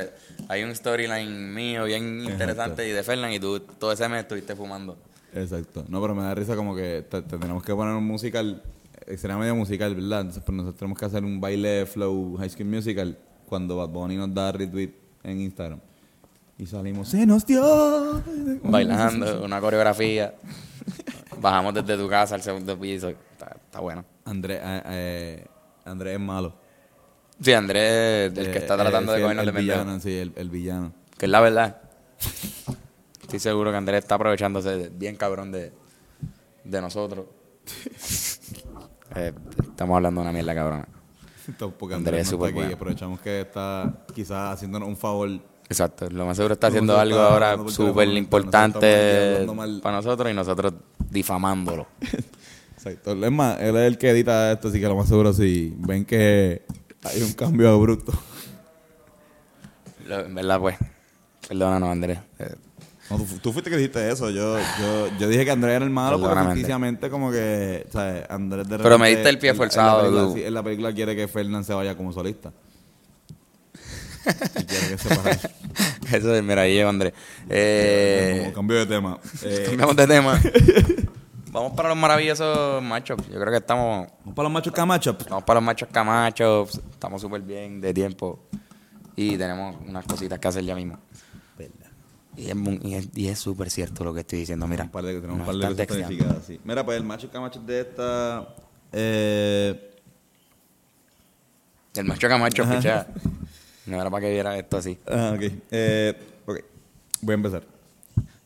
Hay un storyline mío bien interesante y de Fernan y tú todo ese mes estuviste fumando. Exacto. No, pero me da risa como que te- te tenemos que poner un musical, eh, será medio musical, ¿verdad? Entonces, pues nosotros tenemos que hacer un baile flow High School Musical cuando Bad Bunny nos da retweet en Instagram. Y salimos, se nos dio. Bailando, una coreografía. Bajamos desde tu casa al segundo piso. Está, está bueno. Andrés, eh, eh, es malo. Sí, Andrés, el que Eh, está eh, tratando sí, de cogernos el, villano, sí, el, el villano. Que es la verdad. Estoy seguro que Andrés está aprovechándose bien cabrón de, de nosotros. Eh, estamos hablando de una mierda cabrona. Porque Andrés es no está súper aquí. bueno. Aprovechamos que está quizás haciéndonos un favor. Exacto, lo más seguro está haciendo algo está ahora súper importante nosotros para nosotros y nosotros difamándolo. Exacto. Es más, él es el que edita esto, así que lo más seguro si ven que hay un cambio abrupto. En verdad, pues, perdónanos, Andrés. No, tú, tú fuiste que dijiste eso. Yo, yo, yo dije que Andrés era el malo, pero ficticiamente como que, ¿sabes? Andrés de Pero me repente, diste el pie en- en la forzado, película- En la película quiere que Fernán se vaya como solista. Y quiere que se vaya. Eso es, mira, ahí lleva Andrés. Eh, Como cambio de tema. Eh, cambiamos de tema. Vamos para los maravillosos machos. Yo creo que estamos Vamos para los machos Camacho. Vamos para los machos camachos. Estamos súper bien de tiempo. Y tenemos unas cositas que hacer ya mismo. Y es, y es, y es súper cierto lo que estoy diciendo. Mira, Un par de, tenemos un par de cosas planificadas, sí. Mira, pues el macho Camacho de esta... Eh, El macho camacho, escucha. No era para que viera esto así. Ah, ok. Eh, ok. Voy a empezar.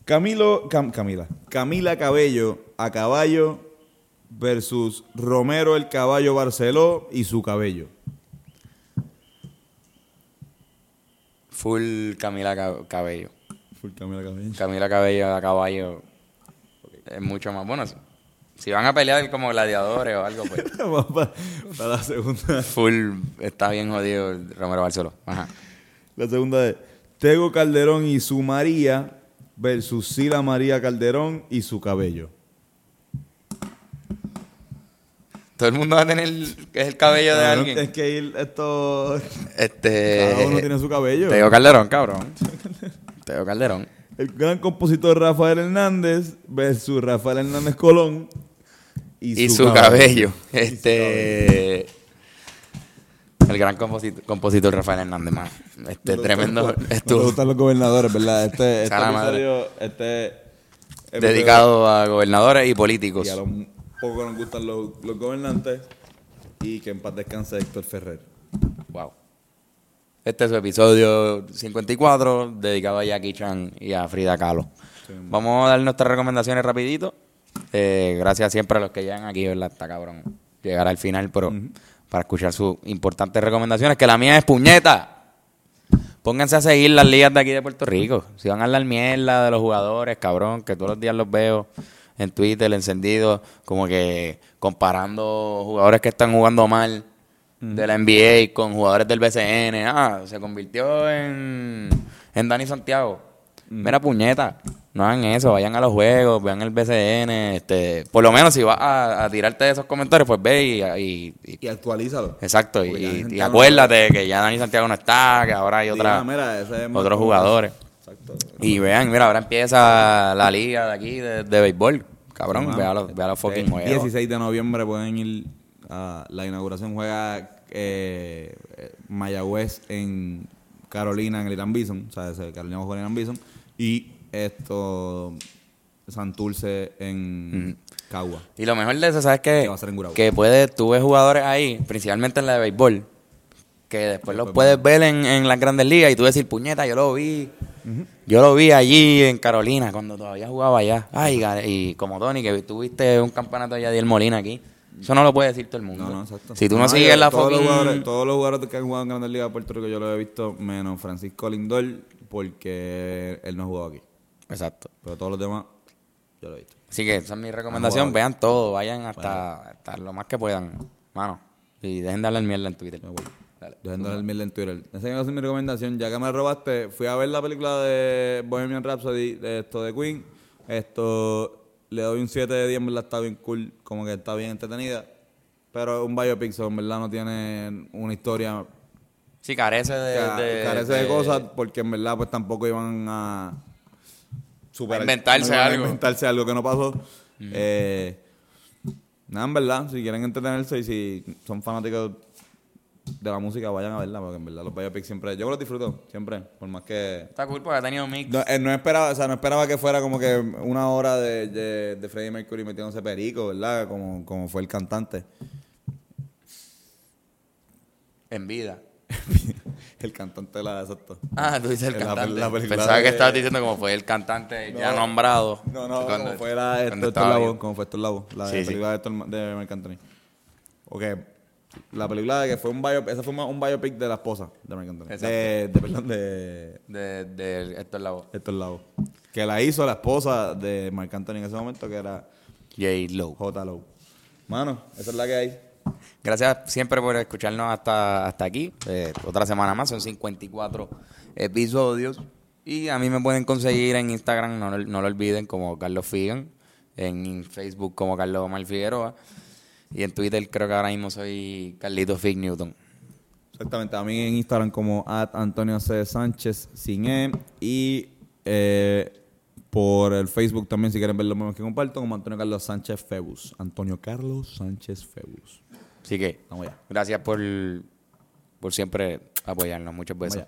Camilo, Cam- Camila. Camila Cabello a caballo versus Romero el caballo Barceló y su cabello. Full Camila Ca- Cabello. Full Camila Cabello. Camila Cabello a caballo es mucho más. Bueno, si- van a pelear como gladiadores o algo, pues Vamos para, para la segunda. full está bien jodido Romero Barceló. Ajá. La segunda es Tego Calderón y su María versus Sila María Calderón y su cabello. Todo el mundo va a tener es el cabello de alguien. Es que ir esto... Este. Cada uno tiene su cabello. Teo Calderón, cabrón. Teo Calderón. El gran compositor Rafael Hernández versus Rafael Hernández Colón Y, su, cabello. Este. El gran compositor, compositor Rafael Hernández, man. Este tremendo. No gustan los gobernadores, ¿verdad? Este, este episodio, este dedicado a gobernadores y políticos. y a los poco nos gustan los, los gobernantes y que en paz descanse Héctor Ferrer. Wow. Este es su episodio 54, dedicado a Jackie Chan y a Frida Kahlo. Vamos a dar nuestras recomendaciones rapidito. Eh, gracias siempre a los que llegan aquí, ¿verdad? Está cabrón llegar al final, pero para escuchar sus importantes recomendaciones, que la mía es puñeta. Pónganse a seguir las ligas de aquí de Puerto Rico. Si van a hablar mierda de los jugadores, cabrón, que todos los días los veo en Twitter, encendido, como que comparando jugadores que están jugando mal de la NBA con jugadores del BCN. Ah, se convirtió en, en Dani Santiago. Mira, puñeta, no hagan eso, vayan a los juegos, vean el BCN. Este, por lo menos si vas a, a tirarte esos comentarios, pues ve y, y- y- Y actualízalo. Exacto, Porque y, no- acuérdate que ya Dani Santiago no está, que ahora hay otra, Diga, mira, ese es más otros jugadores. Exacto. Y vean, mira, ahora empieza la liga de aquí de, de béisbol. Cabrón, Sí, vea los, vea los fucking juegos. 16 de noviembre pueden ir a la inauguración. Juega eh, eh, Mayagüez en Carolina, en el Irán Bison. O sea, Carolina juega en el Irán Bison. Y esto, Santurce en Cagua. Y lo mejor de eso, ¿sabes qué? Que va a ser en. Que puedes, tú ves jugadores ahí, principalmente en la de béisbol, que después los puedes ver en, en las grandes ligas y tú decir, puñeta, yo lo vi. Yo lo vi allí en Carolina cuando todavía jugaba allá. Ay, y como Tony, que tuviste un campeonato allá de El Molina aquí. Eso no lo puede decir todo el mundo. No, no, exacto. Si tú no, yo- sigues la todos los, fucking... jugadores, todos los jugadores que han jugado en Grandes Ligas de Puerto Rico yo lo he visto, menos Francisco Lindor, porque él no ha jugado aquí. Exacto. Pero todos los demás, yo lo he visto. Así que esa es mi recomendación. Vean todo, vayan hasta, hasta lo más que puedan. Mano. Y dejen de hablar mierda en Twitter. Dale. Dejen de darle mierda en Twitter. Esa ser mi recomendación. Ya que me robaste, fui a ver la película de Bohemian Rhapsody, de esto de Queen. Esto le doy un 7 de 10, en verdad está bien cool, como que está bien entretenida. Pero es un biopic, so, en verdad no tiene una historia Sí, carece de... ca- de- carece de, de- cosas, porque en verdad pues tampoco iban a superar- A inventarse no iban a algo. inventarse algo que no pasó. Eh, nada, en verdad, si quieren entretenerse y si son fanáticos de la música, vayan a verla, porque en verdad los biopics siempre, yo los disfruto, siempre, por más que... Está cool porque ha tenido mix. No, eh, no esperaba, o sea, no esperaba que fuera como que una hora de, de, de Freddie Mercury metiéndose perico, ¿verdad? Como, como fue el cantante. En vida. el cantante de la exacto. Ah, tú dices el cantante. la Pensaba de- que estabas diciendo como fue el cantante ya No. nombrado. No, no, Cuando- como fue la, esto, esto la voz, como fue esto la voz, la Sí, sí. película de, Héctor- de Marc Anthony. Ok, la película de que fue un biopic, esa fue un biopic de la esposa de Marc Anthony. Exacto. De, de, perdón, de De, de Héctor Lavoe. Héctor Lavoe. Que la hizo la esposa de Marc Anthony en ese momento, que era J. Lowe. J. Lowe. Mano, esa es la que hay. Gracias siempre por escucharnos hasta, hasta aquí. Eh, otra semana más, son 54 episodios. Y a mí me pueden conseguir en Instagram, no, no lo olviden, como Carlos Figan. En Facebook como Carlos Omar Figueroa. Y en Twitter creo que ahora mismo soy Carlito Fig Newton. Exactamente, a mí en Instagram como at Antonio C. Sánchez sin E y eh, por el Facebook también si quieren ver los memes que comparto como Antonio Carlos Sánchez Febus. Antonio Carlos Sánchez Febus. Así que, Vamos allá. gracias por, por siempre apoyarnos. Muchas veces.